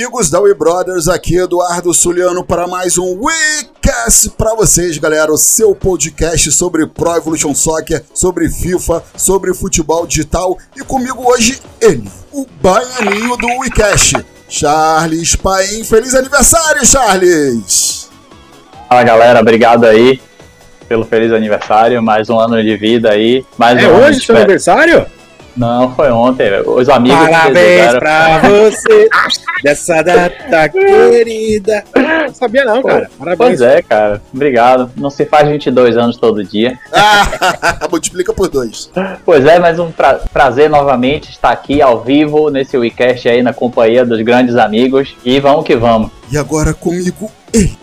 Amigos da We Brothers, aqui Eduardo Suliano para mais um WeCast para vocês, galera. O seu podcast sobre Pro Evolution Soccer, sobre FIFA, sobre futebol digital e comigo hoje ele, o baianinho do WeCast, Charles Paim. Feliz aniversário, Charles! Fala, galera. Obrigado aí pelo feliz aniversário. Mais um ano de vida aí. Mais é um hoje seu aniversário? Não, foi ontem. Os amigos. Parabéns pra você dessa data querida. Não sabia não, cara. Parabéns. Pois é, cara. Obrigado. Não se faz 22 anos todo dia. Ah, multiplica por dois. Pois é, mas um pra prazer novamente estar aqui ao vivo nesse WeCast aí na companhia dos grandes amigos. E vamos que vamos. E agora comigo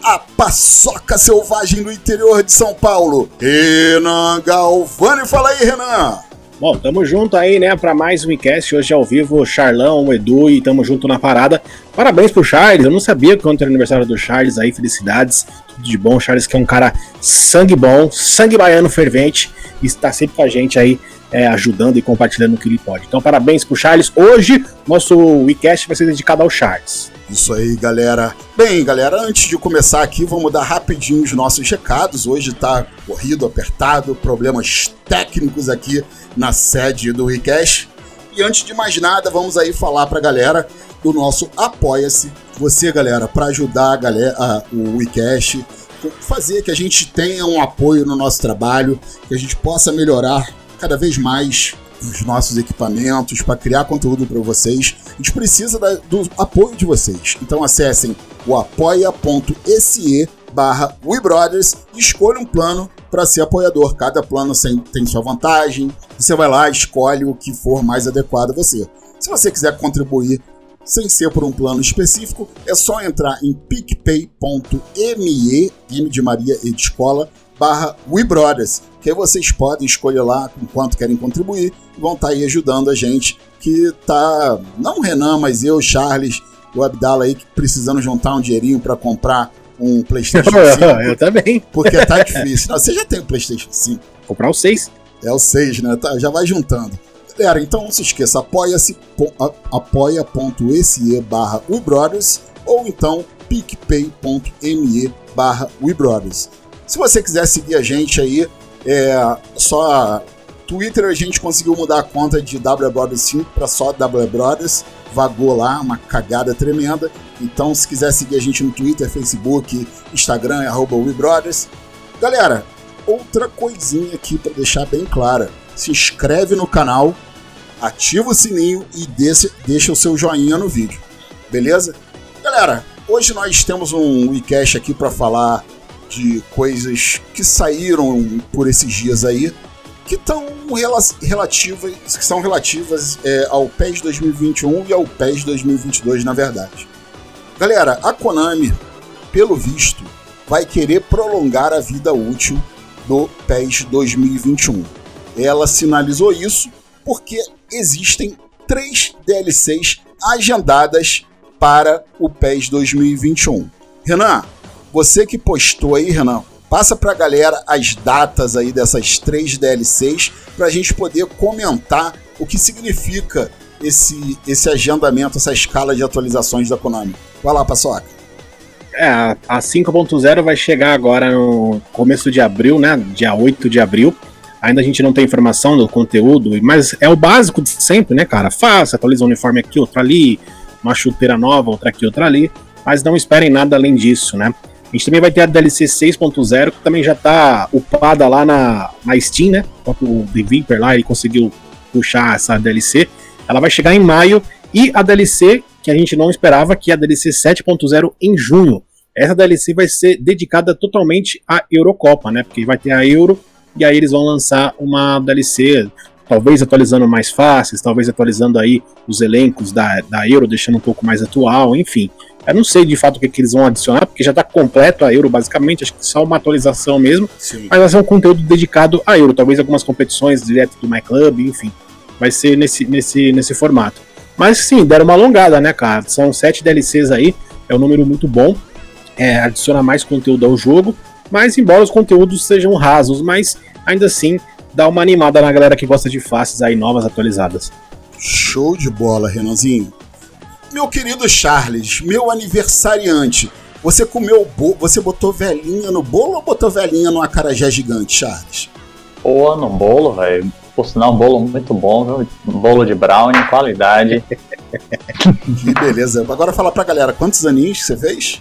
a paçoca selvagem do interior de São Paulo, Renan Galvani. Fala aí, Renan. Bom, tamo junto aí, né, para mais um cast hoje ao vivo, Charlão, Edu e tamo junto na parada. Parabéns pro Charles, eu não sabia que ontem era aniversário do Charles aí, felicidades, tudo de bom. Charles que é um cara sangue bom, sangue baiano fervente e está sempre com a gente aí é, ajudando e compartilhando o que ele pode. Então, parabéns pro Charles. Hoje, nosso WeCast vai ser dedicado ao Charles. Isso aí, galera. Bem, galera, antes de começar aqui, vamos dar rapidinho os nossos recados. Hoje tá corrido, apertado, problemas técnicos aqui na sede do WeCast. E antes de mais nada, vamos aí falar pra galera do nosso Apoia-se. Você, galera, para ajudar a galera, o WeCast, fazer que a gente tenha um apoio no nosso trabalho, que a gente possa melhorar cada vez mais os nossos equipamentos, para criar conteúdo para vocês. A gente precisa da, do apoio de vocês. Então acessem o apoia.se barra WeBrothers e escolha um plano para ser apoiador. Cada plano tem sua vantagem. Você vai lá, escolhe o que for mais adequado a você. Se você quiser contribuir sem ser por um plano específico, é só entrar em picpay.me, M de Maria e de Escola, barra WeBrothers, que aí vocês podem escolher lá com quanto querem contribuir vão estar tá aí ajudando a gente, que tá, não o Renan, mas eu, Charles, o Abdala aí, precisando juntar um dinheirinho para comprar um PlayStation 5. eu também. Porque tá difícil. Não, você já tem o PlayStation 5. Comprar o 6. É o 6, né? Tá, já vai juntando. Galera, então não se esqueça, apoia-se, apoia.se barra WeBrothers ou então picpay.me barra WeBrothers. Se você quiser seguir a gente aí, é só Twitter a gente conseguiu mudar a conta de W Brothers 5 para só W Brothers. Vagou lá, uma cagada tremenda. Então, se quiser seguir a gente no Twitter, Facebook, Instagram, é WeBrothers. Galera, outra coisinha aqui para deixar bem clara. Se inscreve no canal, ativa o sininho e deixa, deixa o seu joinha no vídeo. Beleza? Galera, hoje nós temos um WeCast aqui para falar de coisas que saíram por esses dias aí, que estão relativas, que são relativas é, ao PES 2021 e ao PES 2022, na verdade. Galera, a Konami, pelo visto, vai querer prolongar a vida útil do PES 2021. Ela sinalizou isso porque existem três DLCs agendadas para o PES 2021. Renan, você que postou aí, Renan, passa pra galera as datas aí dessas três DLCs pra gente poder comentar o que significa esse, esse agendamento, essa escala de atualizações da Konami. Vai lá, Paçoca. É, a 5.0 vai chegar agora no começo de abril, né? Dia 8 de abril. Ainda a gente não tem informação do conteúdo, mas é o básico de sempre, né, cara? Faça, atualiza um uniforme aqui, outro ali, uma chuteira nova, outra aqui, outra ali. Mas não esperem nada além disso, né? A gente também vai ter a DLC 6.0, que também já tá upada lá na, na Steam, né? O The Viper lá, ele conseguiu puxar essa DLC. Ela vai chegar em maio. E a DLC, que a gente não esperava, que é a DLC 7.0 em junho. Essa DLC vai ser dedicada totalmente à Eurocopa, né? Porque vai ter a Euro e aí eles vão lançar uma DLC, talvez atualizando mais fáceis, talvez atualizando aí os elencos da, da Euro, deixando um pouco mais atual, enfim. Eu não sei de fato o que, que eles vão adicionar, porque já está completo a Euro, basicamente, acho que só uma atualização mesmo. Sim. Mas vai ser um conteúdo dedicado a Euro, talvez algumas competições direto do My Club, enfim. Vai ser nesse, nesse, nesse formato. Mas sim, deram uma alongada, né, cara? São sete DLCs aí, é um número muito bom. É, adiciona mais conteúdo ao jogo, mas embora os conteúdos sejam rasos, mas ainda assim dá uma animada na galera que gosta de faces aí novas atualizadas. Show de bola, Renanzinho. Meu querido Charles, meu aniversariante, você comeu bolo, você botou velhinha no bolo ou botou velhinha no acarajé gigante, Charles? Pô, no bolo, velho. Por sinal, um bolo muito bom, viu? Um bolo de brownie, qualidade. que beleza. Agora fala pra galera, quantos aninhos você fez?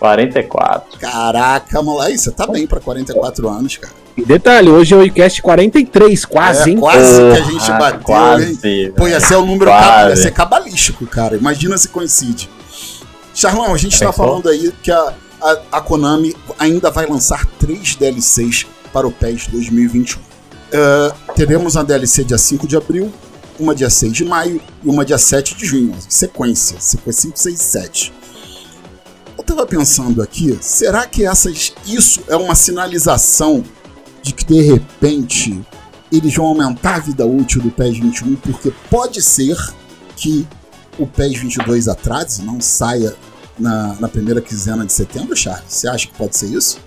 44. Caraca, moleque, você tá bem pra 44 anos, cara. E detalhe, hoje é o iCast 43, quase, é, hein? Quase que a gente bateu, quase, hein? Pô, ia ser o número ia ser cabalístico, cara. Imagina se coincide. Charlão, a gente tá falando aí que a, a, a, Konami ainda vai lançar três DLCs para o PES 2021. Uh, teremos a DLC dia 5 de abril, uma dia 6 de maio e uma dia 7 de junho. Sequência, sequência 5, 6 e 7. Eu tava pensando aqui, será que essas, isso é uma sinalização de que de repente eles vão aumentar a vida útil do PES 21? Porque pode ser que o PES 22 atrase, não saia na, na primeira quinzena de setembro, Charles? Você acha que pode ser isso?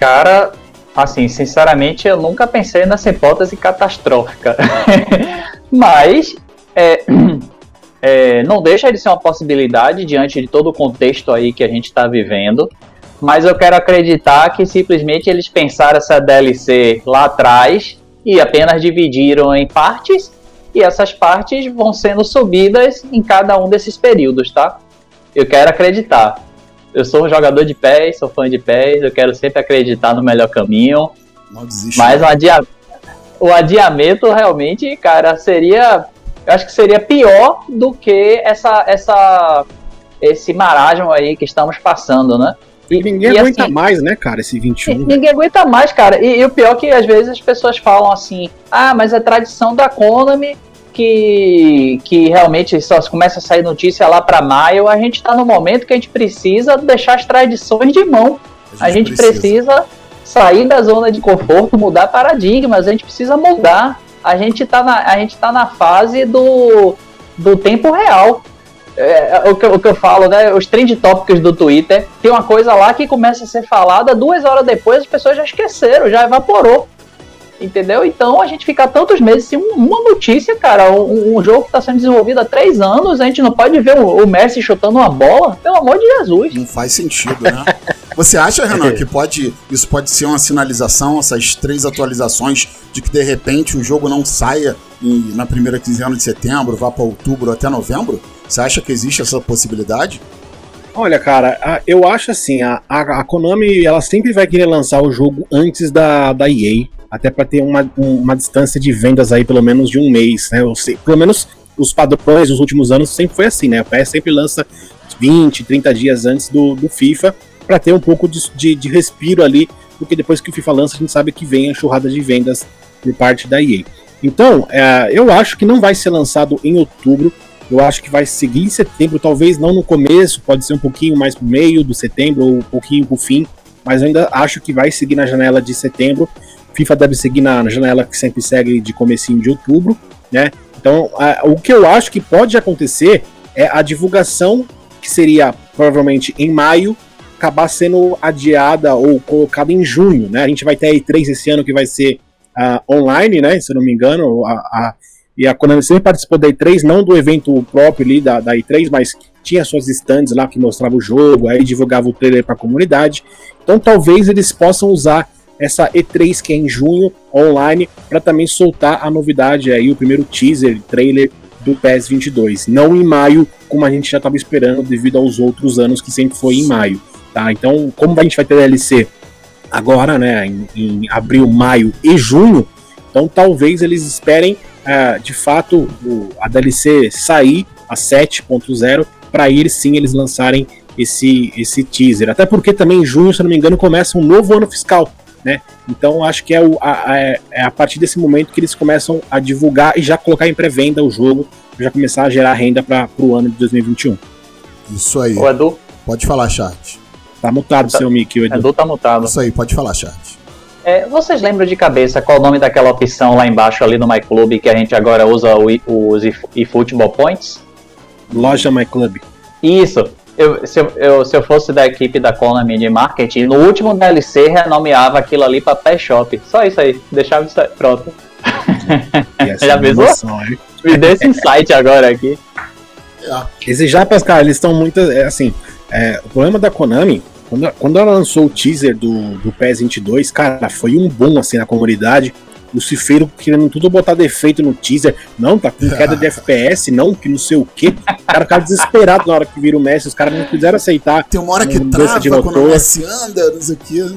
Cara, assim, sinceramente, eu nunca pensei nessa hipótese catastrófica. Mas é, é, não deixa de ser uma possibilidade diante de todo o contexto aí que a gente está vivendo. Mas eu quero acreditar que simplesmente eles pensaram essa DLC lá atrás e apenas dividiram em partes e essas partes vão sendo subidas em cada um desses períodos, tá? Eu quero acreditar. Eu sou um jogador de pés, sou fã de pés, eu quero sempre acreditar no melhor caminho. Não desiste. Mas o, adia... o adiamento realmente, cara, seria eu acho que seria pior do que essa, essa, esse marasmo aí que estamos passando, né? E, ninguém e, aguenta assim, mais, né, cara, esse 21. Ninguém aguenta mais, cara. E, e, o pior é que às vezes as pessoas falam assim: ah, mas é tradição da Konami que, que realmente só começa a sair notícia lá para maio. A gente tá no momento que a gente precisa deixar as tradições de mão. A gente, a gente precisa. precisa sair da zona de conforto, mudar paradigmas, a gente precisa mudar a gente tá na, a gente tá na fase do, do tempo real. É, é, o, que, o que eu falo, né? Os trend tópicos do Twitter, tem uma coisa lá que começa a ser falada, duas horas depois as pessoas já esqueceram, já evaporou. Entendeu? Então a gente fica tantos meses sem uma notícia, cara. Um, um jogo que está sendo desenvolvido há três anos, a gente não pode ver o, o Messi chutando uma bola. Pelo amor de Jesus. Não faz sentido, né? Você acha, Renan, que pode isso pode ser uma sinalização, essas três atualizações, de que de repente o jogo não saia em, na primeira quinzena de setembro, vá para outubro até novembro? Você acha que existe essa possibilidade? Olha, cara, eu acho assim, a, a, a, Konami ela sempre vai querer lançar o jogo antes da, da EA, até para ter uma, uma distância de vendas aí pelo menos de um mês, né? Eu sei, pelo menos os padrões dos últimos anos sempre foi assim, né? A PS sempre lança 20, 30 dias antes do, do FIFA para ter um pouco de, de, de, respiro ali, porque depois que o FIFA lança, a gente sabe que vem a churrada de vendas por parte da EA. Então, é, eu acho que não vai ser lançado em outubro, eu acho que vai seguir em setembro, talvez não no começo, pode ser um pouquinho mais pro meio do setembro ou um pouquinho pro fim, mas eu ainda acho que vai seguir na janela de setembro. FIFA deve seguir na janela que sempre segue de comecinho de outubro, né? Então, a, o que eu acho que pode acontecer é a divulgação que seria provavelmente em maio acabar sendo adiada ou colocada em junho, né? A gente vai ter a E3 esse ano que vai ser uh, online, né? Se eu não me engano, a, a, e a Konami sempre participou da E3, não do evento próprio ali da, da E3, mas tinha suas stands lá que mostrava o jogo, aí divulgava o trailer para a comunidade. Então talvez eles possam usar essa E3 que é em junho online para também soltar a novidade aí, o primeiro teaser, trailer do PES 22, não em maio, como a gente já estava esperando devido aos outros anos que sempre foi em maio. Tá? Então, como a gente vai ter DLC agora, né, em, em abril, maio e junho, então talvez eles esperem uh, de fato o, a DLC sair a 7.0 para ir sim eles lançarem esse, esse teaser. Até porque também em junho, se não me engano, começa um novo ano fiscal. Né? Então acho que é, o, a, a, é a partir desse momento que eles começam a divulgar e já colocar em pré-venda o jogo, já começar a gerar renda para o ano de 2021. Isso aí. O Edu? Pode falar, chat. Tá mutado tá, seu mic, Edu. Edu tá mutado. Isso aí, pode falar, chat. É, vocês lembram de cabeça qual o nome daquela opção lá embaixo ali no MyClub que a gente agora usa os eFootball Points? Loja MyClub. Isso. Eu, se, eu, se eu fosse da equipe da Konami de marketing, no último DLC renomeava aquilo ali pra Pet Shop. Só isso aí. Deixava isso aí. Pronto. Já pensou? Me deu esse insight agora aqui. É. Esses japas, cara, eles estão muito. É, assim, é, o problema da Konami, quando, quando ela lançou o teaser do, do PES 22, cara, foi um boom assim na comunidade. O Cifeiro querendo tudo botar defeito no teaser. Não, tá com queda de FPS, não, que não sei o quê. O cara fica desesperado na hora que vira o Messi. Os caras não quiseram aceitar. Tem uma hora que trava de motor. quando o Messi anda, não sei o quê.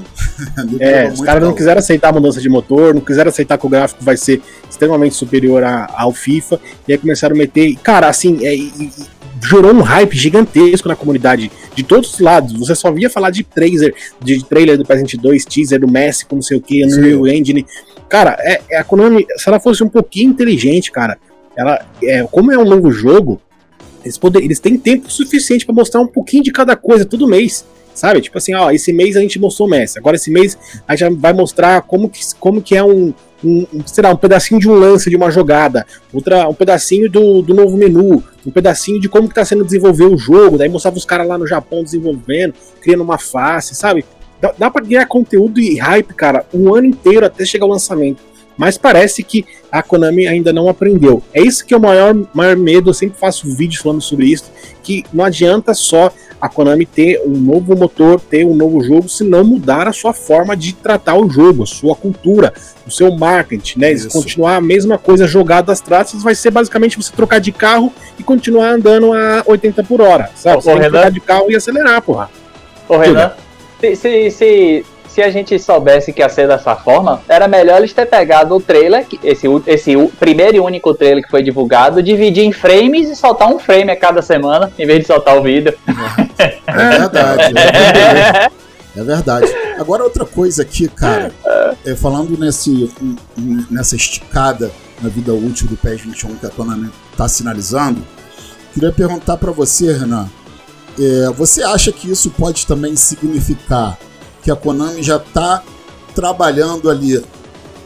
é, os caras não quiseram aceitar a mudança de motor, não quiseram aceitar que o gráfico vai ser extremamente superior a, ao FIFA. E aí começaram a meter. Cara, assim, é, e, gerou um hype gigantesco na comunidade de todos os lados. Você só via falar de trailer, de trailer do Present 2, teaser do Messi, com não sei o que, Unreal Engine. Cara, é, é, a Konami, se ela fosse um pouquinho inteligente, cara, ela, é, como é um novo jogo, eles, poder, eles têm tempo suficiente para mostrar um pouquinho de cada coisa todo mês. Sabe? Tipo assim, ó, esse mês a gente mostrou o Messi. Agora esse mês a gente vai mostrar como que, como que é um, um, sei lá, um pedacinho de um lance de uma jogada, outra, um pedacinho do, do novo menu, um pedacinho de como que tá sendo desenvolver o jogo, daí mostrava os caras lá no Japão desenvolvendo, criando uma face, sabe? Dá, dá pra ganhar conteúdo e hype, cara, um ano inteiro até chegar o lançamento. Mas parece que a Konami ainda não aprendeu. É isso que é o maior, maior medo. Eu sempre faço vídeos falando sobre isso. Que não adianta só a Konami ter um novo motor, ter um novo jogo, se não mudar a sua forma de tratar o jogo, a sua cultura, o seu marketing, né? Se continuar a mesma coisa jogada às traças, vai ser basicamente você trocar de carro e continuar andando a 80 por hora, sabe? Você trocar de carro e acelerar, porra. Ô, Renan, se, se, a gente soubesse que ia ser dessa forma, era melhor eles ter pegado o trailer, esse, esse primeiro e único trailer que foi divulgado, dividir em frames e soltar um frame a cada semana, em vez de soltar o vídeo. É verdade. É, é verdade. Agora outra coisa aqui, cara, é, falando nesse, nessa esticada na vida útil do PES 21 que a Konami está sinalizando, queria perguntar para você, Renan, é, você acha que isso pode também significar que a Konami já está trabalhando ali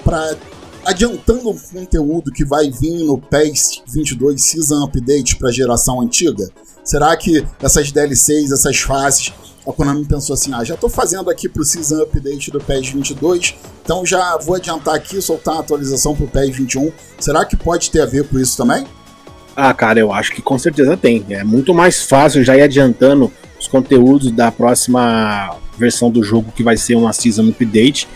para adiantando um conteúdo que vai vir no PES 22 Season Update para a geração antiga? Será que essas DLCs, essas fases, a Konami pensou assim: ah, já estou fazendo aqui para o Season Update do PES 22, então já vou adiantar aqui, soltar a atualização para o PES 21. Será que pode ter a ver com isso também? Ah, cara, eu acho que com certeza tem. É muito mais fácil já ir adiantando os conteúdos da próxima versão do jogo que vai ser uma season update,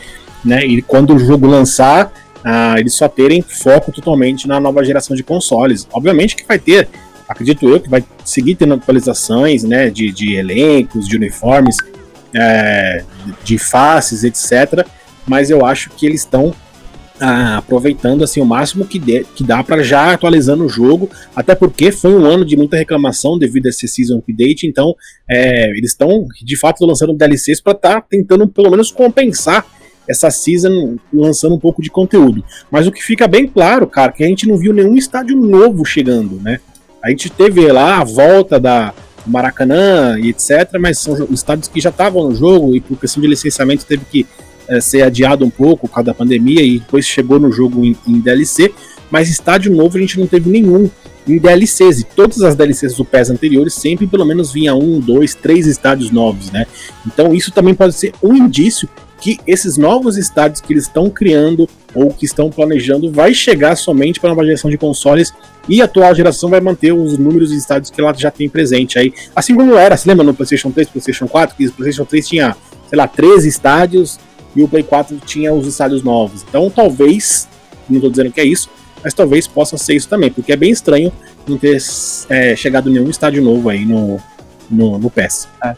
né? E quando o jogo lançar, ah, eles só terem foco totalmente na nova geração de consoles. Obviamente que vai ter, acredito eu, que vai seguir tendo atualizações, né? De, de elencos, de uniformes, é, de faces, etc. Mas eu acho que eles estão ah, aproveitando assim o máximo que, de, que dá para já atualizando o jogo, até porque foi um ano de muita reclamação devido a esse season update, então é, eles estão de fato lançando DLCs para estar tá tentando pelo menos compensar essa season lançando um pouco de conteúdo. Mas o que fica bem claro, cara, que a gente não viu nenhum estádio novo chegando, né? A gente teve lá a volta da Maracanã e etc, mas são estádios que já estavam no jogo e por questão de licenciamento teve que é, ser adiado um pouco por causa da pandemia e depois chegou no jogo em, em, DLC, mas estádio novo a gente não teve nenhum em DLCs, e todas as DLCs do PES anteriores sempre pelo menos vinha um, dois, três estádios novos, né? Então isso também pode ser um indício que esses novos estádios que eles estão criando ou que estão planejando vai chegar somente para a nova geração de consoles e a atual geração vai manter os números de estádios que ela já tem presente aí. Assim como era, se lembra no PlayStation 3, PlayStation 4, que o PlayStation 3 tinha, sei lá, 13 estádios e o Play 4 tinha os estádios novos. Então talvez, não estou dizendo que é isso, mas talvez possa ser isso também, porque é bem estranho não ter é, chegado nenhum estádio novo aí no, no, no PES. É.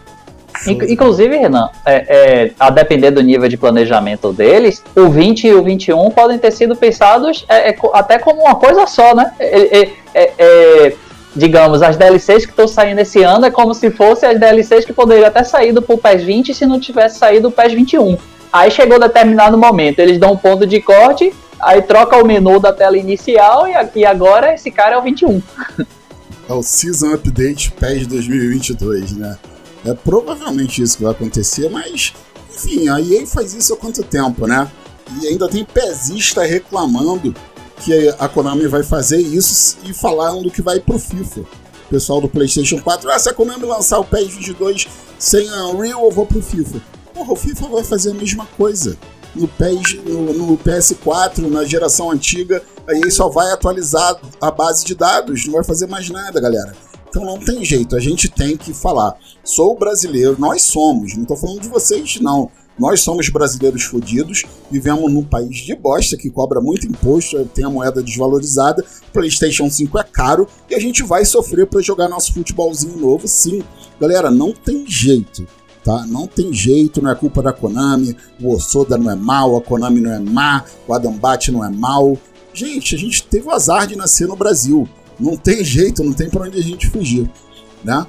Inclusive, Renan, é, é, a depender do nível de planejamento deles, o 20 e o 21 podem ter sido pensados é, é até como uma coisa só, né? É, digamos, as DLCs que estão saindo esse ano é como se fossem as DLCs que poderiam até sair do PES 20 se não tivesse saído o PES 21. Aí chegou determinado momento, eles dão um ponto de corte, aí troca o menu da tela inicial e, agora esse cara é o 21. É o Season Update PES 2022, né? É provavelmente isso que vai acontecer, mas enfim, a EA faz isso há quanto tempo, né? E ainda tem pesista reclamando que a Konami vai fazer isso e falando que vai pro FIFA. Pessoal do PlayStation 4, ah, se a Konami lançar o PES 22 sem Unreal, eu vou pro FIFA. Porra, o FIFA vai fazer a mesma coisa. No, PES, no, no PS4, na geração antiga, aí só vai atualizar a base de dados, não vai fazer mais nada, galera. Então não tem jeito, a gente tem que falar. Sou brasileiro, nós somos, não estou falando de vocês, não. Nós somos brasileiros fodidos, vivemos num país de bosta que cobra muito imposto, tem a moeda desvalorizada, PlayStation 5 é caro e a gente vai sofrer para jogar nosso futebolzinho novo, sim. Galera, não tem jeito, tá? Não tem jeito, não é culpa da Konami, o Osoda não é mal, a Konami não é má, o Adambate não é mal. Gente, a gente teve o azar de nascer no Brasil. Não tem jeito, não tem para onde a gente fugir, né?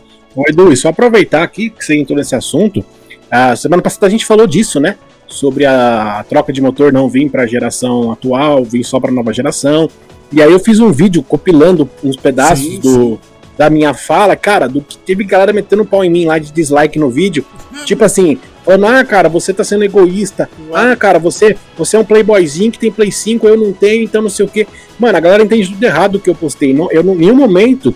Edu, e só aproveitar aqui que você entrou nesse assunto, a semana passada a gente falou disso, né? Sobre a troca de motor não vir para a geração atual, vir só para a nova geração. E aí eu fiz um vídeo compilando uns pedaços sim, do, sim. Da minha fala, cara, do que teve galera metendo pau em mim lá de dislike no vídeo. Tipo assim, falando, ah, cara, você tá sendo egoísta. Ah, cara, você, você é um playboyzinho que tem Play 5, eu não tenho, então não sei o quê. Mano, a galera entende tudo errado do que eu postei. Não, eu, em nenhum momento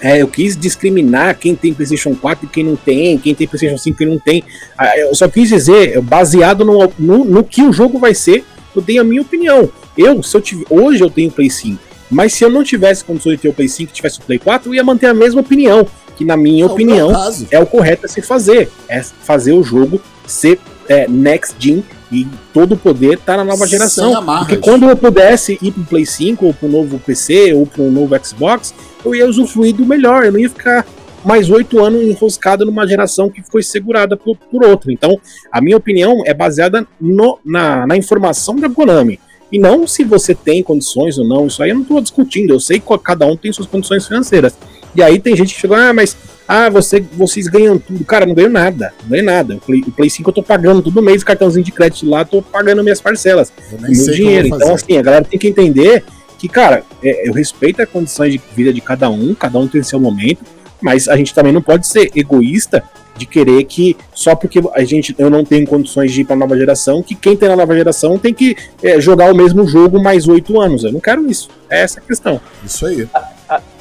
é, eu quis discriminar quem tem PlayStation 4 e quem não tem, quem tem PlayStation 5 e quem não tem. Ah, eu só quis dizer, baseado no, no, no, que o jogo vai ser, eu dei a minha opinião. Eu, se eu tive, hoje eu tenho Play 5, mas se eu não tivesse condições de ter o Play 5 e tivesse o Play 4, eu ia manter a mesma opinião, que na minha é opinião é o correto a se fazer, é fazer o jogo ser é, next gen e todo o poder tá na nova geração. Porque quando eu pudesse ir pro Play 5 ou pro novo PC ou pro novo Xbox, eu ia usufruir do melhor, eu não ia ficar mais oito anos enroscado numa geração que foi segurada por, por outra. Então, a minha opinião é baseada no, na, na informação da Konami. E não se você tem condições ou não, isso aí eu não estou discutindo, eu sei que cada um tem suas condições financeiras. E aí tem gente que chegou, ah, mas ah, você, vocês ganham tudo. Cara, não ganho nada, não ganho nada. O Play, o Play 5 eu tô pagando todo mês, cartãozinho de crédito lá, tô pagando minhas parcelas. meu dinheiro. Então, assim, a galera tem que entender que, cara, é, eu respeito as condições de vida de cada um, cada um tem seu momento, mas a gente também não pode ser egoísta de querer que só porque a gente eu não tenho condições de ir para nova geração, que quem tem na nova geração tem que é, jogar o mesmo jogo mais oito anos. Eu não quero isso. É essa a questão. Isso aí.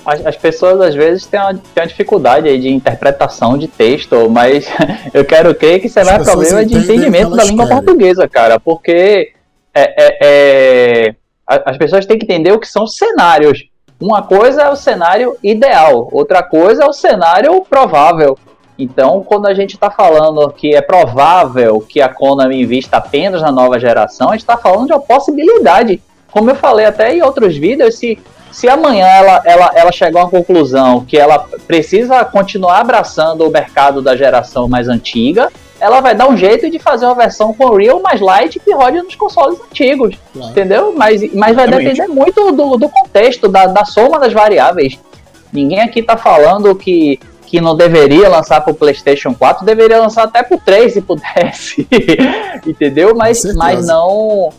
As, as pessoas às vezes têm uma, têm uma dificuldade aí de interpretação de texto, mas eu quero crer que isso é problema de entendimento da língua querem. portuguesa, cara, porque é, é, é as pessoas têm que entender o que são cenários. Uma coisa é o cenário ideal, outra coisa é o cenário provável. Então, quando a gente está falando que é provável que a Konami invista apenas na nova geração, a gente está falando de uma possibilidade. Como eu falei até em outros vídeos, se, se amanhã ela, ela, ela chegar a uma conclusão que ela precisa continuar abraçando o mercado da geração mais antiga, ela vai dar um jeito de fazer uma versão com Real mais light que rode nos consoles antigos. Claro. Entendeu? Mas, mas vai depender muito do, do contexto, da, da soma das variáveis. Ninguém aqui tá falando que, que não deveria lançar pro PlayStation 4, deveria lançar até pro 3 se pudesse. Entendeu? Mas, mas não.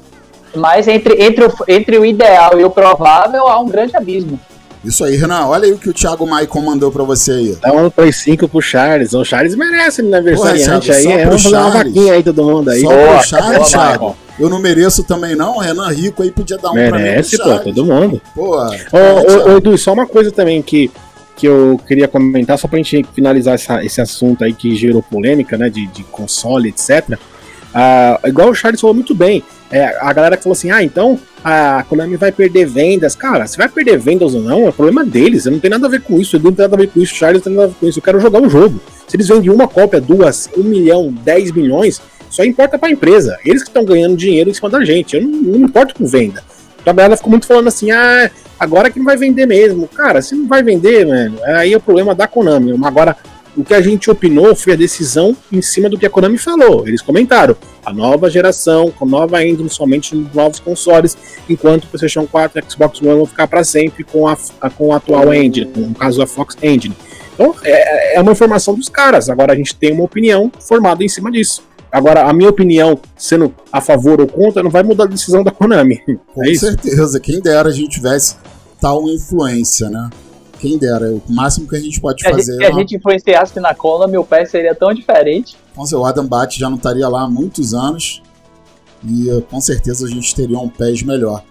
Mas entre, entre, o, entre o ideal e o provável há um grande abismo. Isso aí, Renan. Olha aí o que o Thiago Maicon mandou pra você aí. Dá um Play 5 pro Charles. O Charles merece aniversariante aí. É, vamos fazer uma vaquinha aí, todo mundo aí. Só boa, pro Charles, boa, Thiago. Eu não mereço também, não. O Renan Rico aí podia dar um Merece, pra mim. Merece, pô, todo mundo. Pô, ô, ô, Edu, só uma coisa também que, que eu queria comentar, só pra gente finalizar essa, esse assunto aí que gerou polêmica, né, de, de console, etc. Ah, igual o Charles falou muito bem, é, a galera falou assim: ah, então a Konami vai perder vendas. Cara, se vai perder vendas ou não, é problema deles. Eu não tem nada a ver com isso. Eu não tem nada a ver com isso. Charles não tem nada a ver com isso. Eu quero jogar um jogo. Se eles vendem uma cópia, duas, um milhão, dez milhões, só importa pra empresa. Eles que estão ganhando dinheiro em cima da gente. Eu não, não importo com venda. A galera ficou muito falando assim: ah, agora que não vai vender mesmo. Cara, se não vai vender, mano, aí é o problema da Konami. Agora, o que a gente opinou foi a decisão em cima do que a Konami falou. Eles comentaram a nova geração, com nova engine somente nos novos consoles, enquanto o PlayStation 4 e Xbox One vão ficar para sempre com a, com a atual engine, no caso a Fox Engine. Então é, é uma informação dos caras. Agora a gente tem uma opinião formada em cima disso. Agora, a minha opinião, sendo a favor ou contra, não vai mudar a decisão da Konami. Com é certeza. Quem dera a gente tivesse tal influência, né? Quem dera, o máximo que a gente pode fazer. Se a, gente, a gente influenciasse na Cola, meu pé seria tão diferente. Com certeza, o Adam Bat já não estaria lá há muitos anos. E eh, com certeza a gente teria um pés melhor.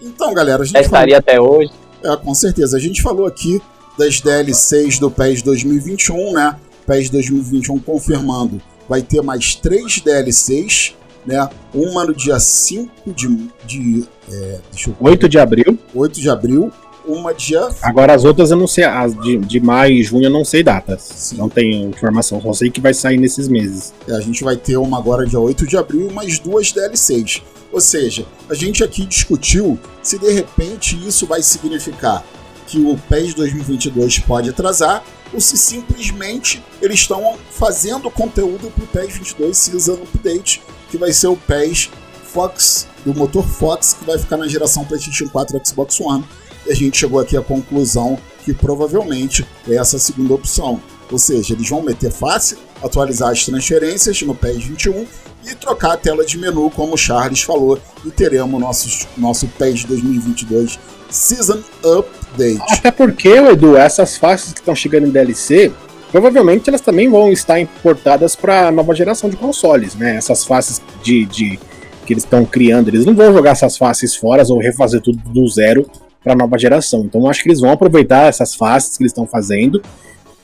Então, galera, a gente. estaria até hoje. É, com certeza. A gente falou aqui das DLCs do PES 2021, né? PES 2021 confirmando. Vai ter mais três DLCs, né? Uma no dia 5 de. de é, deixa eu... 8 de abril. 8 de abril uma dia. Agora as outras eu não sei, as de, de maio e junho eu não sei datas. Sim. Não tenho informação, só sei que vai sair nesses meses. É, a gente vai ter uma agora dia 8 de abril e mais duas DLCs. Ou seja, a gente aqui discutiu se de repente isso vai significar que o PES 2022 pode atrasar ou se simplesmente eles estão fazendo conteúdo para o PES 22 Season Update, que vai ser o PES Fox, do motor Fox, que vai ficar na geração PlayStation 4 e Xbox One. E a gente chegou aqui à conclusão que provavelmente é essa a segunda opção. Ou seja, eles vão meter fácil, atualizar as transferências no PES 21 e trocar a tela de menu, como o Charles falou, e teremos nosso, nosso PES 2022 Season Update. Até porque, Edu, essas faces que estão chegando em DLC, provavelmente elas também vão estar importadas para a nova geração de consoles, né? Essas faces de, de que eles estão criando, eles não vão jogar essas faces fora ou refazer tudo do zero para a nova geração. Então, acho que eles vão aproveitar essas faces que eles estão fazendo.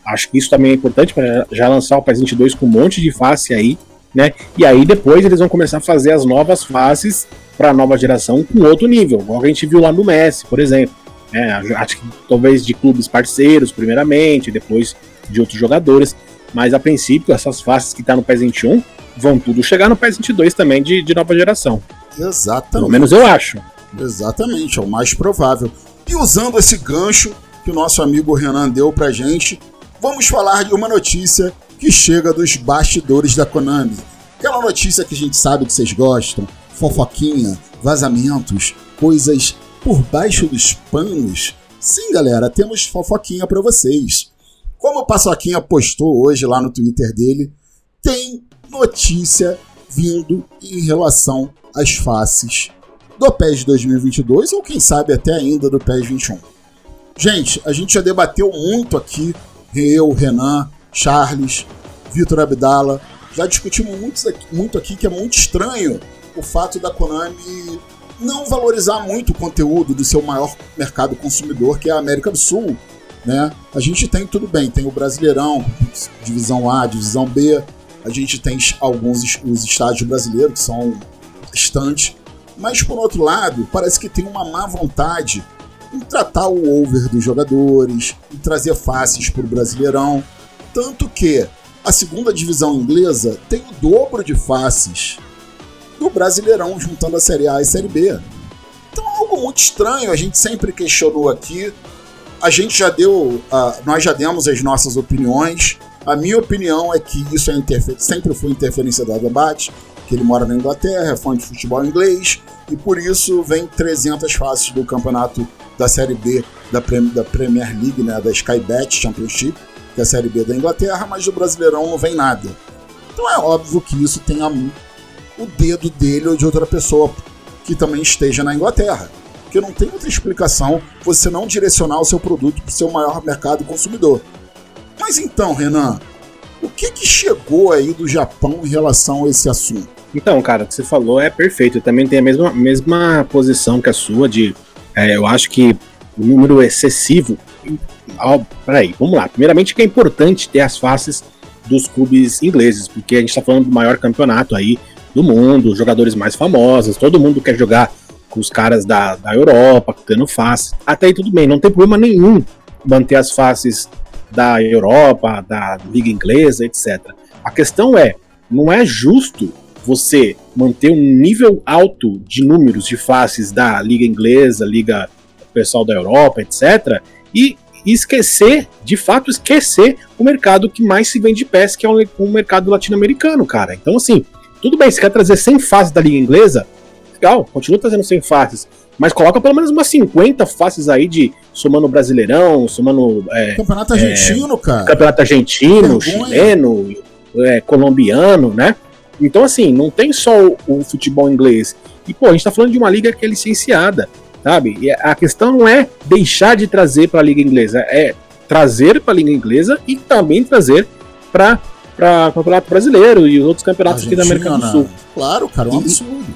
Acho que isso também é importante para já lançar o PES 22 com um monte de face aí, né? E aí depois eles vão começar a fazer as novas faces para a nova geração com outro nível, igual a gente viu lá no Messi, por exemplo. É, acho que talvez de clubes parceiros, primeiramente, depois de outros jogadores. Mas a princípio, essas faces que tá no PES 21 vão tudo chegar no PES 22 também de, de nova geração. Exatamente. Pelo menos eu acho. Exatamente, é o mais provável. E usando esse gancho que o nosso amigo Renan deu pra gente, vamos falar de uma notícia que chega dos bastidores da Konami. Aquela notícia que a gente sabe que vocês gostam, fofoquinha, vazamentos, coisas por baixo dos panos. Sim, galera, temos fofoquinha para vocês. Como o Paçoquinha postou hoje lá no Twitter dele, tem notícia vindo em relação às faces do PES 2022 ou quem sabe até ainda do PES 21. Gente, a gente já debateu muito aqui, eu, Renan, Charles, Vitor Abdala, já discutimos muito aqui, muito aqui que é muito estranho o fato da Konami não valorizar muito o conteúdo do seu maior mercado consumidor, que é a América do Sul. Né? A gente tem tudo bem, tem o Brasileirão, divisão A, divisão B, a gente tem alguns os estádios brasileiros que são estantes, mas por outro lado, parece que tem uma má vontade em tratar o over dos jogadores, em trazer faces para o Brasileirão, tanto que a segunda divisão inglesa tem o dobro de faces do Brasileirão, juntando a Série A e a Série B. Então é algo muito estranho, a gente sempre questionou aqui. A gente já deu, uh, nós já demos as nossas opiniões. A minha opinião é que isso é sempre foi interferência do debate, que ele mora na Inglaterra, é fã de futebol inglês, e por isso vem 300 faces do campeonato da Série B da, da Premier League, né, da Sky Bet Championship, que é a Série B da Inglaterra, mas do Brasileirão não vem nada. Então é óbvio que isso tem a o dedo dele ou de outra pessoa que também esteja na Inglaterra. Porque não tem outra explicação você não direcionar o seu produto para o seu maior mercado consumidor. Mas então, Renan, o que, que chegou aí do Japão em relação a esse assunto? Então, cara, o que você falou é perfeito. Eu também tenho a mesma, mesma posição que a sua de. É, eu acho que o número excessivo. Oh, peraí, vamos lá. Primeiramente, que é importante ter as faces dos clubes ingleses, porque a gente está falando do maior campeonato aí do mundo, jogadores mais famosos, todo mundo quer jogar com os caras da, da Europa, tendo face. Até aí tudo bem, não tem problema nenhum manter as faces da Europa, da Liga Inglesa, etc. A questão é, não é justo você manter um nível alto de números de faces da Liga Inglesa, Liga pessoal da Europa, etc. E esquecer, de fato, esquecer o mercado que mais se vende pés, que é o mercado latino-americano, cara. Então, assim, tudo bem, você quer trazer 100 faces da Liga Inglesa? Legal, continua trazendo 100 faces. Mas coloca pelo menos umas 50 faces aí de somando Brasileirão, somando. É, campeonato Argentino, é, cara. Campeonato Argentino, chileno, é, colombiano, né? Então, assim, não tem só o, o, futebol inglês. E, pô, a gente tá falando de uma liga que é licenciada, sabe? E a questão não é deixar de trazer para a liga inglesa, é trazer para a liga inglesa e também trazer para para o Campeonato Brasileiro e outros campeonatos aqui da América do Sul. Claro, cara, é um absurdo.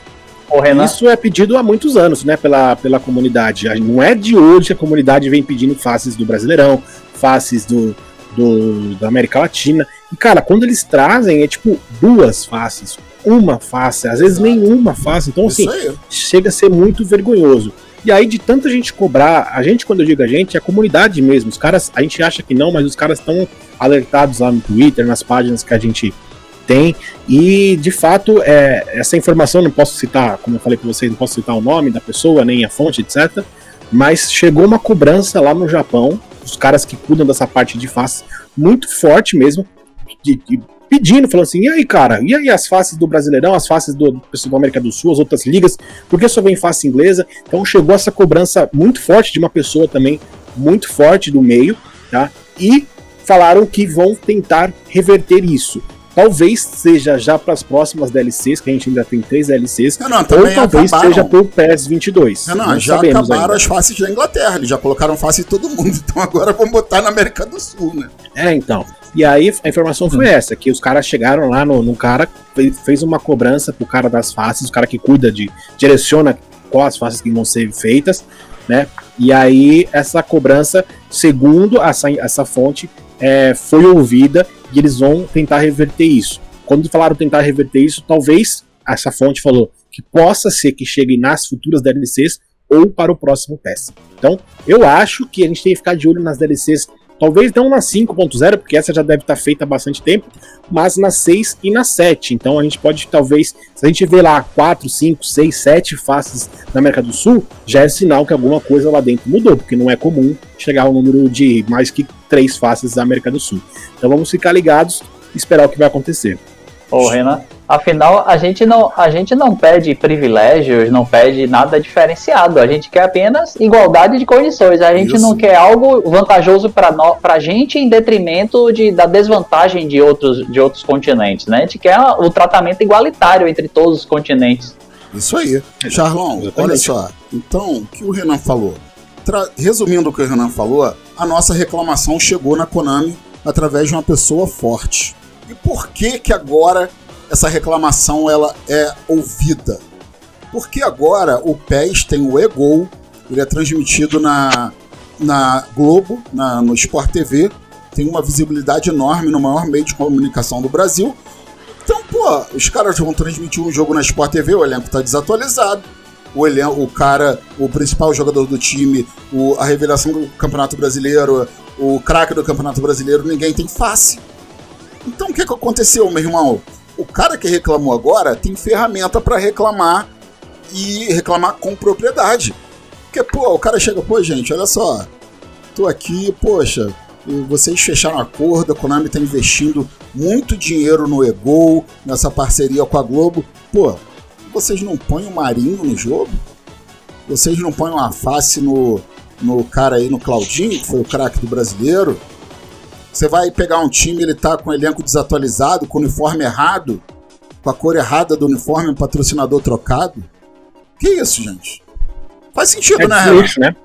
Isso é pedido há muitos anos, né, pela, pela comunidade. Não é de hoje que a comunidade vem pedindo faces do Brasileirão, faces do, do, da América Latina. E, cara, quando eles trazem, é tipo duas faces, uma face, às vezes Exato. nenhuma face. Então, assim, chega a ser muito vergonhoso. E aí, de tanta gente cobrar, a gente, quando eu digo a gente, é a comunidade mesmo. Os caras, a gente acha que não, mas os caras estão alertados lá no Twitter, nas páginas que a gente tem. E, de fato, é, essa informação, não posso citar, como eu falei para vocês, não posso citar o nome da pessoa, nem a fonte, etc. Mas chegou uma cobrança lá no Japão, os caras que cuidam dessa parte de face, muito forte mesmo, de, de, pedindo, falando assim: e aí, cara, e aí as faces do Brasileirão, as faces do pessoal da América do Sul, as outras ligas, por que só vem face inglesa? Então chegou essa cobrança muito forte de uma pessoa também muito forte do meio, tá? E falaram que vão tentar reverter isso. Talvez seja já para as próximas DLCs, que a gente ainda tem três DLCs, Não, não, ou talvez acabaram. seja pro PES 22. Não, não, Não já acabaram ainda. as faces da Inglaterra, eles já colocaram face em todo mundo, então agora vamos botar na América do Sul, né? É, então. E aí a informação foi essa, que os caras chegaram lá no, no cara, fe- fez uma cobrança pro cara das faces, o cara que cuida de, direciona quais faces que vão ser feitas, né? E aí essa cobrança, segundo essa, essa fonte, é, foi ouvida e eles vão tentar reverter isso. Quando falaram tentar reverter isso, talvez essa fonte falou que possa ser que chegue nas futuras DLCs ou para o próximo PES. Então, eu acho que a gente tem que ficar de olho nas DLCs Talvez não na 5.0, porque essa já deve estar feita há bastante tempo, mas na 6 e na 7. Então a gente pode, talvez, se a gente vê lá 4, 5, 6, 7 faces na América do Sul, já é sinal que alguma coisa lá dentro mudou, porque não é comum chegar ao número de mais que 3 faces da América do Sul. Então vamos ficar ligados e esperar o que vai acontecer. Ô, Renan, afinal, a gente, não, a gente não pede privilégios, não pede nada diferenciado. A gente quer apenas igualdade de condições. A gente Isso. não quer algo vantajoso para a gente em detrimento de, da desvantagem de outros, de outros continentes. Né? A gente quer o tratamento igualitário entre todos os continentes. Isso aí. Charlon, olha só. Então, o que o Renan falou? Tra- Resumindo o que o Renan falou, a nossa reclamação chegou na Konami através de uma pessoa forte. E por que que agora essa reclamação ela é ouvida? Porque agora o PES tem o e-gol, ele é transmitido na, na Globo, na, no Sport TV, tem uma visibilidade enorme no maior meio de comunicação do Brasil. Então, pô, os caras vão transmitir um jogo na Sport TV, o elenco tá desatualizado. O, elenco, o cara, o principal jogador do time, o, a revelação do Campeonato Brasileiro, o craque do Campeonato Brasileiro, ninguém tem face. Então o que, que aconteceu, meu irmão? O cara que reclamou agora tem ferramenta para reclamar e reclamar com propriedade. Porque, pô, o cara chega, pô, gente, olha só, tô aqui, poxa, vocês fecharam acordo, a Konami tá investindo muito dinheiro no Egol, nessa parceria com a Globo. Pô, vocês não põem o Marinho no jogo? Vocês não põem uma face no, no cara aí, no Claudinho, que foi o craque do brasileiro? Você vai pegar um time, ele tá com o elenco desatualizado, com o uniforme errado, com a cor errada do uniforme, um patrocinador trocado? Que isso, gente? Faz sentido, É né, Renan? isso, né?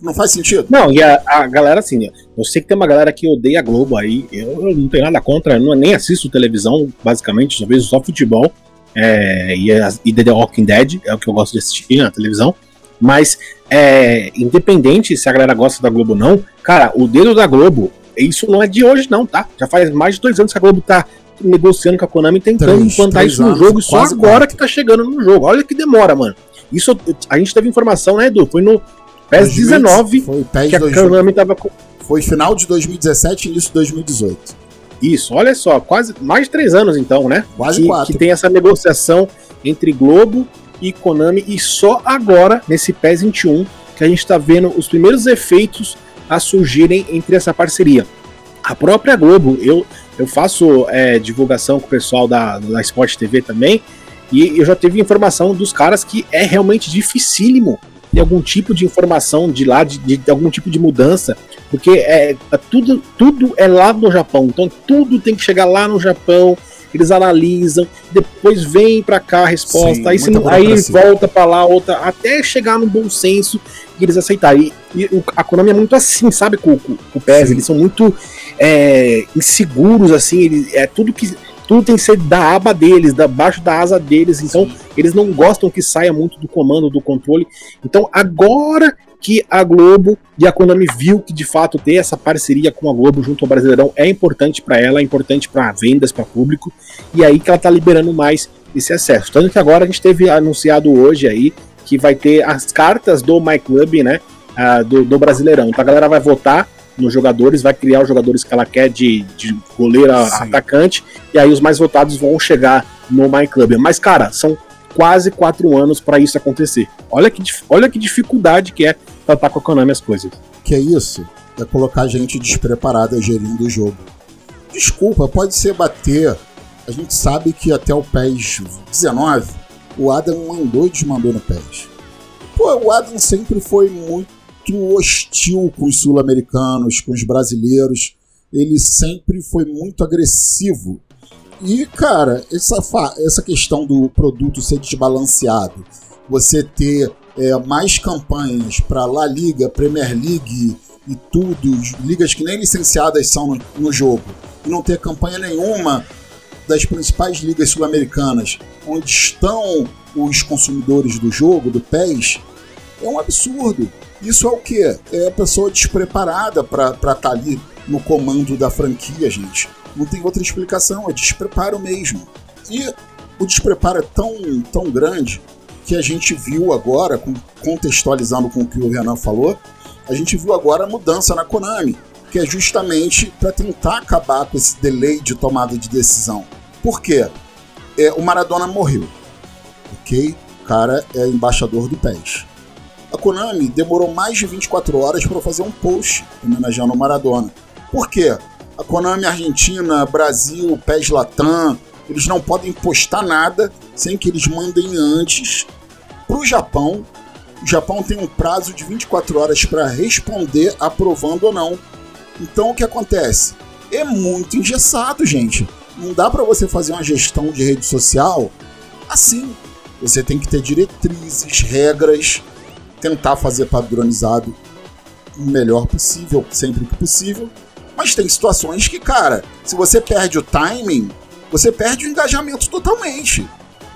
Não faz sentido? Não, e a, a galera, assim, eu sei que tem uma galera que odeia a Globo aí. Eu, eu não tenho nada contra, eu não, nem assisto televisão, basicamente, só vejo só futebol. é, e, e The Walking Dead é o que eu gosto de assistir na televisão. Mas, é, independente se a galera gosta da Globo ou não, cara, o dedo da Globo, isso não é de hoje, não, tá? Já faz mais de dois anos que a Globo tá negociando com a Konami, tentando Três, implantar três isso no anos, jogo, e só agora quatro. que tá chegando no jogo. Olha que demora, mano. Isso a gente teve informação, né, Edu? Foi no PES 19 Foi, PES que a 2000 Konami tava com. foi final de 2017 e início de 2018. Isso, olha só, quase mais de três anos então, né? Quase que, quatro. que tem essa negociação entre Globo e Konami, e só agora, nesse PES 21, que a gente está vendo os primeiros efeitos a surgirem entre essa parceria. A própria Globo, eu, eu faço é, divulgação com o pessoal da, da Sport TV também, e eu já tive informação dos caras que é realmente dificílimo ter algum tipo de informação de lá, de, de algum tipo de mudança, porque é, é tudo, tudo é lá no Japão, então tudo tem que chegar lá no Japão, eles analisam, depois vem pra cá a resposta, Sim, aí, se aí volta pra lá, outra, até chegar no bom senso e eles aceitarem. E, e a Konami é muito assim, sabe, com, com, com o PES, Sim. eles são muito é, inseguros, assim, eles, é tudo que. Tudo tem que ser da aba deles, da baixo da asa deles, então eles não gostam que saia muito do comando, do controle. Então agora que a Globo e a Konami viu que de fato ter essa parceria com a Globo junto ao Brasileirão é importante para ela, é importante para vendas, para público, e aí que ela tá liberando mais esse acesso. Tanto que agora a gente teve anunciado hoje aí que vai ter as cartas do My Club, né? Uh, do, do Brasileirão. Então a galera vai votar nos jogadores, vai criar os jogadores que ela quer de, de goleiro atacante, e aí os mais votados vão chegar no My Club. Mas, cara, são quase quatro anos para isso acontecer. Olha que, olha que dificuldade que é tratar com a Konami as coisas. Que é isso? É colocar gente despreparada gerindo o jogo. Desculpa, pode ser bater. A gente sabe que até o PES 19, o Adam mandou e desmandou no PES. Pô, o Adam sempre foi muito hostil com os sul-americanos, com os brasileiros. Ele sempre foi muito agressivo e, cara, essa, essa questão do produto ser desbalanceado, você ter é, mais campanhas para La Liga, Premier League e tudo, ligas que nem licenciadas são no, no jogo, e não ter campanha nenhuma das principais ligas sul-americanas, onde estão os consumidores do jogo, do PES, é um absurdo. Isso é o que? É a pessoa despreparada para estar tá ali no comando da franquia, gente. Não tem outra explicação, é despreparo mesmo. E o despreparo é tão, tão grande que a gente viu agora, contextualizando com o que o Renan falou, a gente viu agora a mudança na Konami, que é justamente para tentar acabar com esse delay de tomada de decisão. Por quê? É, o Maradona morreu, ok? O cara é embaixador do PES. A Konami demorou mais de 24 horas para fazer um post homenageando o Maradona. Por quê? a Konami Argentina, Brasil, PES Latam, eles não podem postar nada sem que eles mandem antes para o Japão. O Japão tem um prazo de 24 horas para responder aprovando ou não. Então o que acontece? É muito engessado, gente. Não dá para você fazer uma gestão de rede social assim. Você tem que ter diretrizes, regras, tentar fazer padronizado o melhor possível, sempre que possível, mas tem situações que, cara, se você perde o timing, você perde o engajamento totalmente.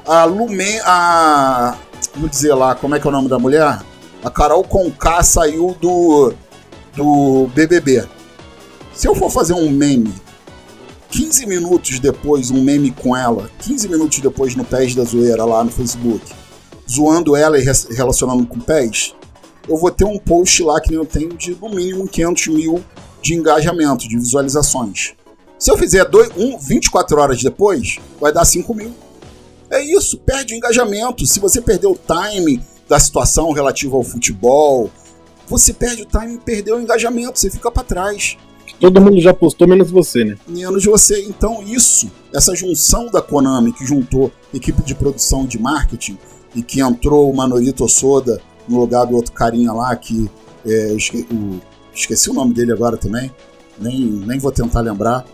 A Lumen. A. Vamos dizer lá, como é que é o nome da mulher? A Carol Conká saiu do. do BBB. Se eu for fazer um meme 15 minutos depois, um meme com ela, 15 minutos depois no Pés da Zoeira lá no Facebook, zoando ela e relacionando com Pés, eu vou ter um post lá que eu tenho de no mínimo 500 mil de engajamento, de visualizações. Se eu fizer dois, um, 24 horas depois, vai dar 5 mil. É isso, perde o engajamento. Se você perder o time da situação relativa ao futebol, você perde o time e perdeu o engajamento, você fica para trás. Todo mundo já postou, menos você, né? Menos você. Então, isso, essa junção da Konami, que juntou equipe de produção de marketing, e que entrou o Manorito Soda no lugar do outro carinha lá, que é, o esqueci o nome dele agora também, nem, nem vou tentar lembrar.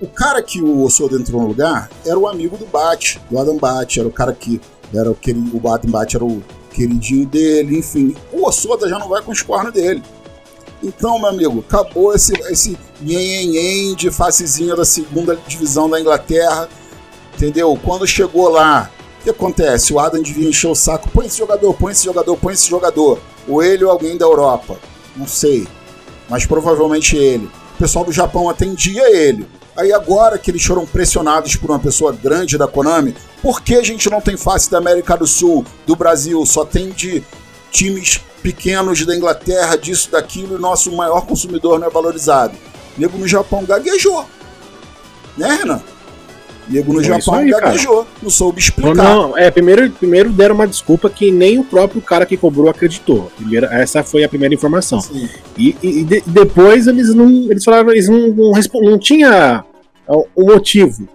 O cara que o Osoda entrou no lugar era o amigo do Bat, do Adam Bat, era o cara que era o querido, o Adam Bat era o queridinho dele, enfim. O Osoda já não vai com os cornos dele. Então, meu amigo, acabou esse, esse nhen de facezinha da segunda divisão da Inglaterra, entendeu? Quando chegou lá, o que acontece? O Adam devia encher o saco, põe esse jogador, põe esse jogador, põe esse jogador. Ou ele ou alguém da Europa não sei, mas provavelmente ele. O pessoal do Japão atendia ele. Aí agora que eles foram pressionados por uma pessoa grande da Konami, por que a gente não tem face da América do Sul, do Brasil, só tem de times pequenos da Inglaterra, disso, daquilo, e nosso maior consumidor não é valorizado? Nego no Japão gaguejou. Né, Renan? Nego no é Japão aí, gaguejou, não soube explicar. Não, não, é, primeiro, primeiro deram uma desculpa que nem o próprio cara que cobrou acreditou. Primeiro, essa foi a primeira informação. Sim. E, e, e de, depois eles não. Eles falaram, eles não, não, não tinha o um motivo.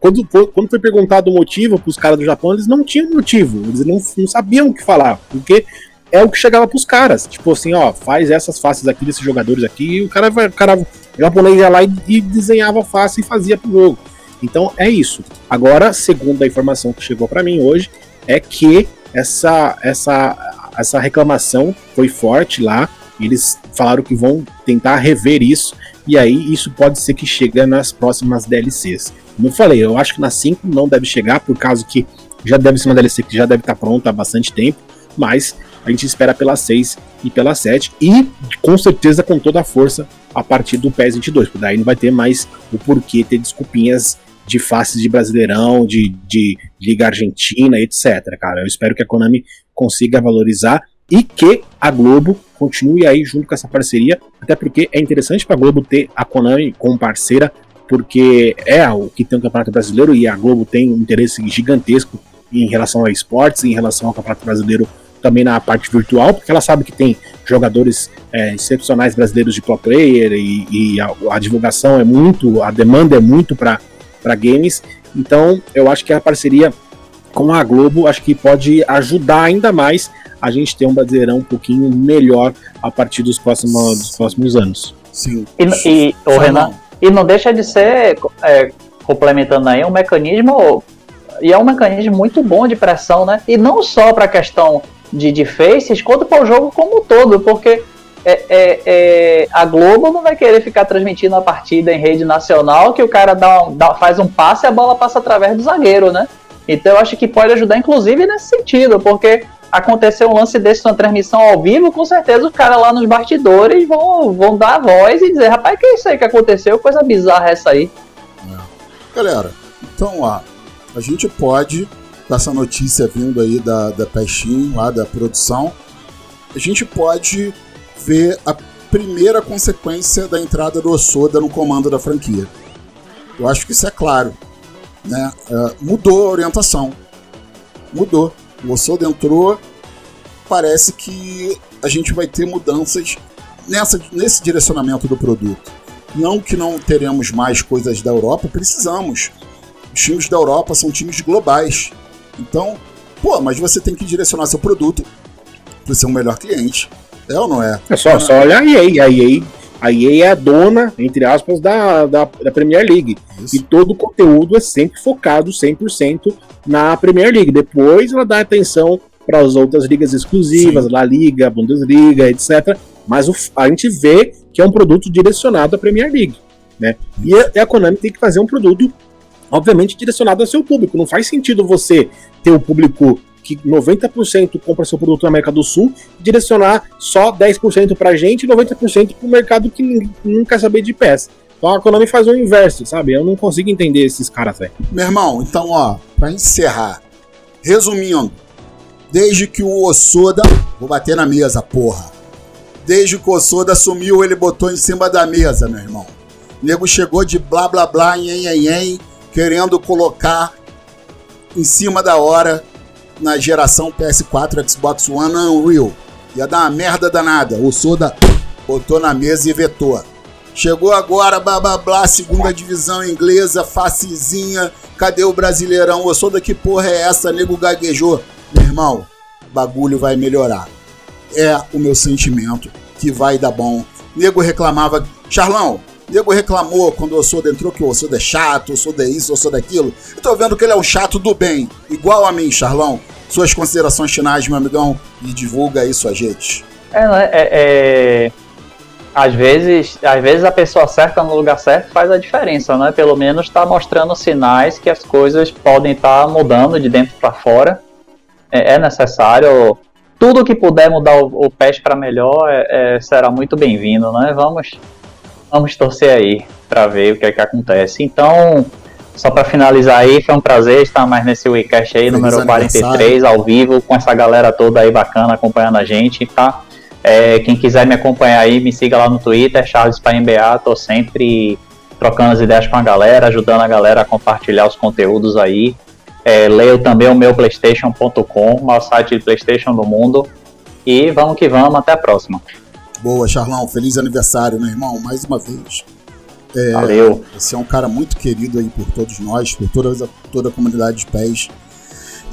Quando, quando foi perguntado o motivo para os caras do Japão, eles não tinham motivo, eles não, não sabiam o que falar, porque é o que chegava para os caras. Tipo assim, ó, faz essas faces aqui desses jogadores aqui, e o cara vai. O cara japonês ia lá e, e desenhava a face e fazia pro jogo. Então é isso. Agora, segundo a informação que chegou para mim hoje, é que essa, essa, essa reclamação foi forte lá. Eles falaram que vão tentar rever isso. E aí isso pode ser que chegue nas próximas DLCs. Como eu falei, eu acho que na 5 não deve chegar, por causa que já deve ser uma DLC que já deve estar pronta há bastante tempo. Mas a gente espera pela 6 e pela 7. E com certeza com toda a força a partir do PES 22. Porque daí não vai ter mais o porquê ter desculpinhas de faces de Brasileirão, de, de Liga Argentina, etc, cara. Eu espero que a Konami consiga valorizar e que a Globo continue aí junto com essa parceria, até porque é interessante para a Globo ter a Konami como parceira, porque é o que tem o Campeonato Brasileiro e a Globo tem um interesse gigantesco em relação a esportes, em relação ao Campeonato Brasileiro também na parte virtual, porque ela sabe que tem jogadores é, excepcionais brasileiros de pro player e, e a, a, divulgação é muito, a demanda é muito para games. Então eu acho que a parceria com a Globo acho que pode ajudar ainda mais a gente ter um brasileirão um pouquinho melhor a partir dos próximos, dos próximos anos. Sim. E, e, o Renan, e não deixa de ser, é, complementando aí, um mecanismo. E é um mecanismo muito bom de pressão, né? E não só para a questão de, de faces, quanto para o jogo como um todo, porque é, é, é, a Globo não vai querer ficar transmitindo a partida em rede nacional que o cara dá, dá, faz um passe e a bola passa através do zagueiro, né? Então eu acho que pode ajudar, inclusive, nesse sentido, porque acontecer um lance desse na transmissão ao vivo, com certeza os caras lá nos bastidores vão, vão dar a voz e dizer, rapaz, que é isso aí que aconteceu? Coisa bizarra essa aí. Galera, então ó, a gente pode, com essa notícia vindo aí da, da Pestinho, lá da produção, a gente pode ver a primeira consequência da entrada do Osoda no comando da franquia. Eu acho que isso é claro. Né? Uh, mudou a orientação. Mudou. O Osoda entrou, parece que a gente vai ter mudanças nessa, nesse direcionamento do produto. Não que não teremos mais coisas da Europa, precisamos. Os times da Europa são times globais. Então, pô, mas você tem que direcionar seu produto para ser um melhor cliente. É ou não é? É só, só olhar a EA. A EA, a EA é a dona, entre aspas, da, da, da Premier League. Isso. E todo o conteúdo é sempre focado 100% na Premier League. Depois ela dá atenção para as outras ligas exclusivas, Sim. La Liga, Bundesliga, etc. Mas o, a gente vê que é um produto direcionado à Premier League. Né? E a, a Konami tem que fazer um produto, obviamente, direcionado ao seu público. Não faz sentido você ter o público que 90% compra seu produto na América do Sul, direcionar só 10% pra gente e 90% pro mercado que quer saber de peça. Então a Konami faz o inverso, sabe? Eu não consigo entender esses caras, velho. Meu irmão, então, ó, pra encerrar, resumindo, desde que o Osoda. Vou bater na mesa, porra. Desde que o Osoda sumiu, ele botou em cima da mesa, meu irmão. O nego chegou de blá blá blá, nhen, nhen, nhen, querendo colocar em cima da hora na geração PS4 Xbox One Unreal. Ia dar uma merda danada. O Soda botou na mesa e vetou. Chegou agora, blá blá blá, segunda divisão inglesa, facezinha. Cadê o Brasileirão? O Soda, que porra é essa? Nego gaguejou. Meu irmão, bagulho vai melhorar. É o meu sentimento que vai dar bom. Nego reclamava. Charlão, Nego reclamou quando o Osoda entrou que o Osoda é chato, o Osoda é isso, o Osoda é aquilo. Eu tô vendo que ele é um chato do bem, igual a mim, Charlão. Suas considerações finais, meu amigão, e divulga isso a gente. É, né? É, é, Às vezes, às vezes a pessoa certa no lugar certo faz a diferença, né? Pelo menos está mostrando sinais que as coisas podem estar tá mudando de dentro para fora. É, é, necessário. Tudo que puder mudar o, o PES para melhor é, é, será muito bem-vindo, né? Vamos vamos torcer aí para ver o que é que acontece. Então, só para finalizar aí, foi um prazer estar mais nesse WeCast aí, Feliz número 43, ao vivo, com essa galera toda aí bacana acompanhando a gente, tá? É, quem quiser me acompanhar aí, me siga lá no Twitter, Charles NBA, tô sempre trocando as ideias com a galera, ajudando a galera a compartilhar os conteúdos aí. É, leio também o meu playstation.com, o maior site de Playstation do mundo. E vamos que vamos, até a próxima. Boa, Charlão. Feliz aniversário, meu irmão, mais uma vez. É, Valeu. Você é um cara muito querido aí por todos nós, por toda, toda a comunidade de pés.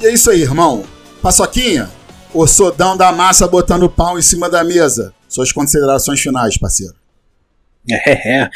E é isso aí, irmão. Paçoquinha, o sodão da massa botando pau em cima da mesa. Suas considerações finais, parceiro. É,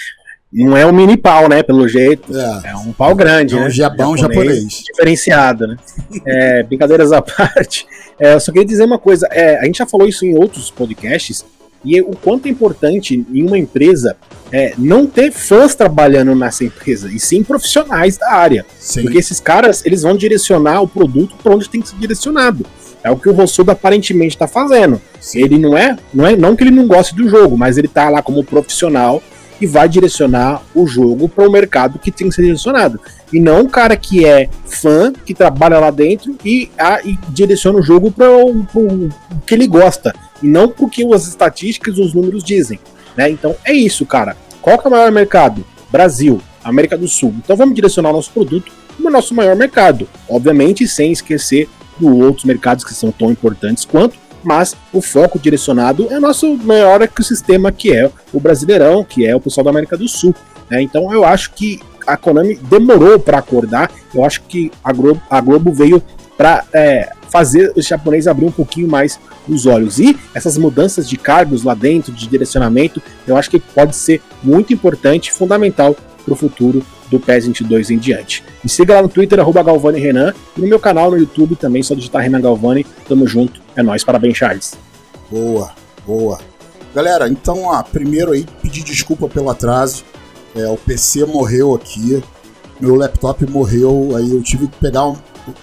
não é um mini pau, né? Pelo jeito. É, é um pau grande, é um né? Jabão japonês, japonês. Diferenciado, né? é, brincadeiras à parte. É, eu só queria dizer uma coisa. É, a gente já falou isso em outros podcasts e o quanto é importante em uma empresa é, não ter fãs trabalhando nessa empresa, e sim profissionais da área. Sim. Porque esses caras, eles vão direcionar o produto para onde tem que ser direcionado. É o que o Rossodo aparentemente está fazendo. Sim. Ele não é, não é, não que ele não goste do jogo, mas ele está lá como profissional e vai direcionar o jogo para o mercado que tem que ser direcionado. E não um cara que é fã, que trabalha lá dentro e, a, e direciona o jogo para o que ele gosta. E não porque as estatísticas, os números dizem. Né? Então é isso, cara. Qual que é o maior mercado? Brasil, América do Sul. Então vamos direcionar o nosso produto no nosso maior mercado. Obviamente, sem esquecer dos outros mercados que são tão importantes quanto, mas o foco direcionado é o nosso maior ecossistema, que é o Brasileirão, que é o pessoal da América do Sul. Né? Então eu acho que a Konami demorou para acordar, eu acho que a Globo, a Globo veio para é, fazer os japoneses abrir um pouquinho mais os olhos. E essas mudanças de cargos lá dentro, de direcionamento, eu acho que pode ser muito importante, fundamental para o futuro do PES 22 em diante. Me siga lá no Twitter, arroba Galvani Renan, e no meu canal no YouTube também, só digitar Renan Galvani. Tamo junto, é nóis, parabéns, Charles. Boa, boa. Galera, então, ó, primeiro aí, pedir desculpa pelo atraso. É, o PC morreu aqui, meu laptop morreu, aí eu tive que pegar um,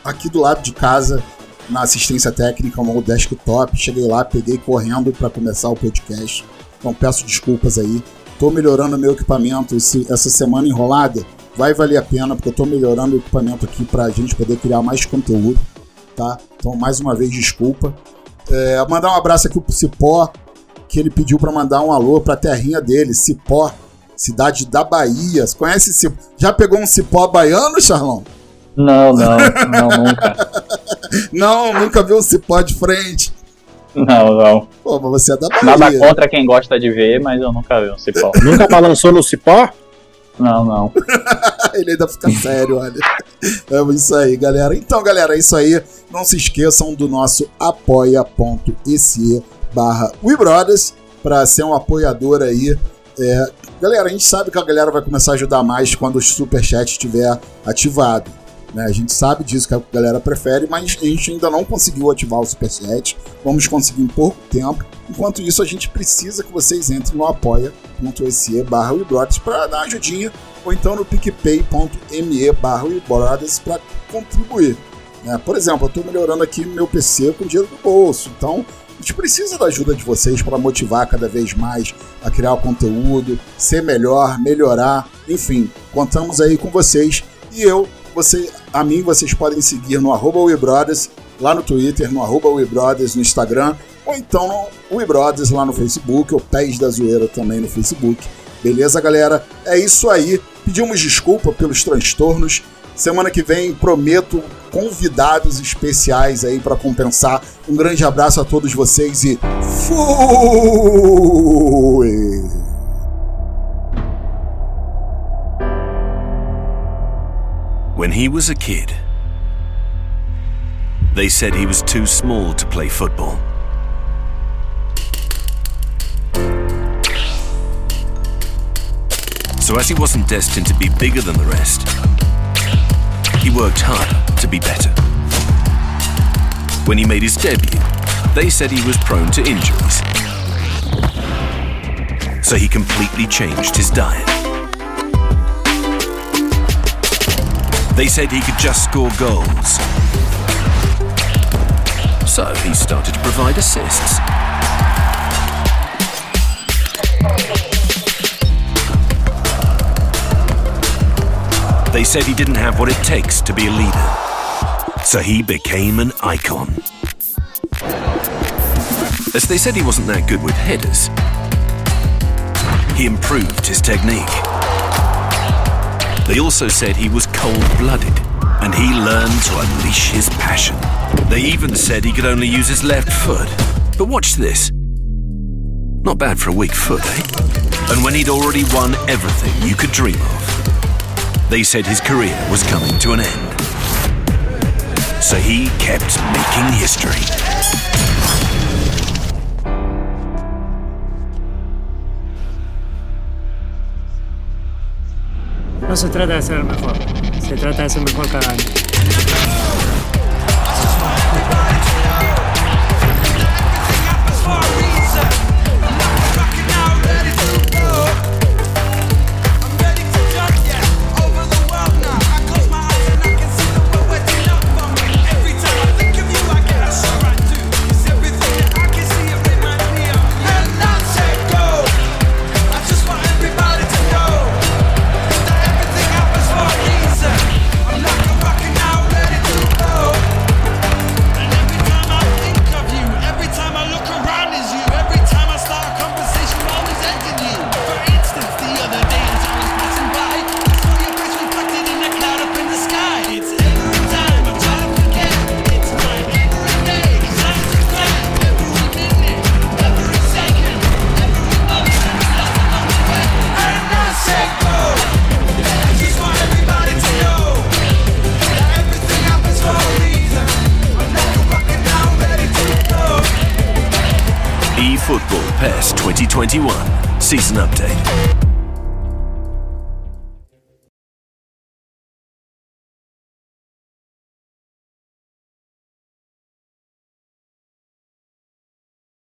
aqui do lado de casa, na assistência técnica, um desktop. Cheguei lá, peguei correndo para começar o podcast. Então peço desculpas aí. Tô melhorando meu equipamento esse, essa semana enrolada. Vai valer a pena, porque eu tô melhorando o equipamento aqui pra gente poder criar mais conteúdo, tá? Então, mais uma vez, desculpa. É, mandar um abraço aqui pro Cipó, que ele pediu para mandar um alô pra terrinha dele, Cipó, cidade da Bahia. Você conhece Cipó? Já pegou um cipó baiano, Charlão? Não, não, não, nunca. não, nunca viu um cipó de frente. Não, não. Pô, mas você é da Bahia. Nada contra quem gosta de ver, mas eu nunca vi um cipó. nunca balançou no cipó? Não, não. Ele ainda fica sério, olha. É isso aí, galera. Então, galera, é isso aí. Não se esqueçam do nosso apoia.se barra WeBrothers para ser um apoiador aí. É, galera, a gente sabe que a galera vai começar a ajudar mais quando o Superchat estiver ativado. Né? A gente sabe disso que a galera prefere, mas a gente ainda não conseguiu ativar o Superchat. Vamos conseguir em pouco tempo. Enquanto isso, a gente precisa que vocês entrem no apoia.se barra para dar ajudinha, ou então no picpay.me barra para contribuir. Né? Por exemplo, eu estou melhorando aqui meu PC com dinheiro do bolso, então a gente precisa da ajuda de vocês para motivar cada vez mais a criar o conteúdo, ser melhor, melhorar, enfim, contamos aí com vocês e eu você, a mim vocês podem seguir no arroba WeBrothers, lá no Twitter, no arroba WeBrothers no Instagram, ou então no WeBrothers lá no Facebook, ou Pés da Zoeira também no Facebook. Beleza, galera? É isso aí. Pedimos desculpa pelos transtornos. Semana que vem prometo convidados especiais aí para compensar. Um grande abraço a todos vocês e fui! When he was a kid, they said he was too small to play football. So as he wasn't destined to be bigger than the rest, he worked hard to be better. When he made his debut, they said he was prone to injuries. So he completely changed his diet. They said he could just score goals. So he started to provide assists. They said he didn't have what it takes to be a leader. So he became an icon. As they said he wasn't that good with headers, he improved his technique. They also said he was cold-blooded, and he learned to unleash his passion. They even said he could only use his left foot. But watch this. Not bad for a weak foot, eh? And when he'd already won everything you could dream of, they said his career was coming to an end. So he kept making history. No se trata de ser mejor, se trata de ser mejor cada año. Football PES 2021 Season Update.